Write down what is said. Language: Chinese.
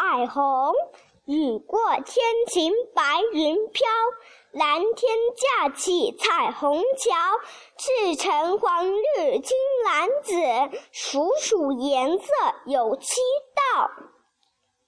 彩虹雨过天晴白云飘。蓝天架起彩虹桥赤橙黄绿青蓝紫数数颜色有七道。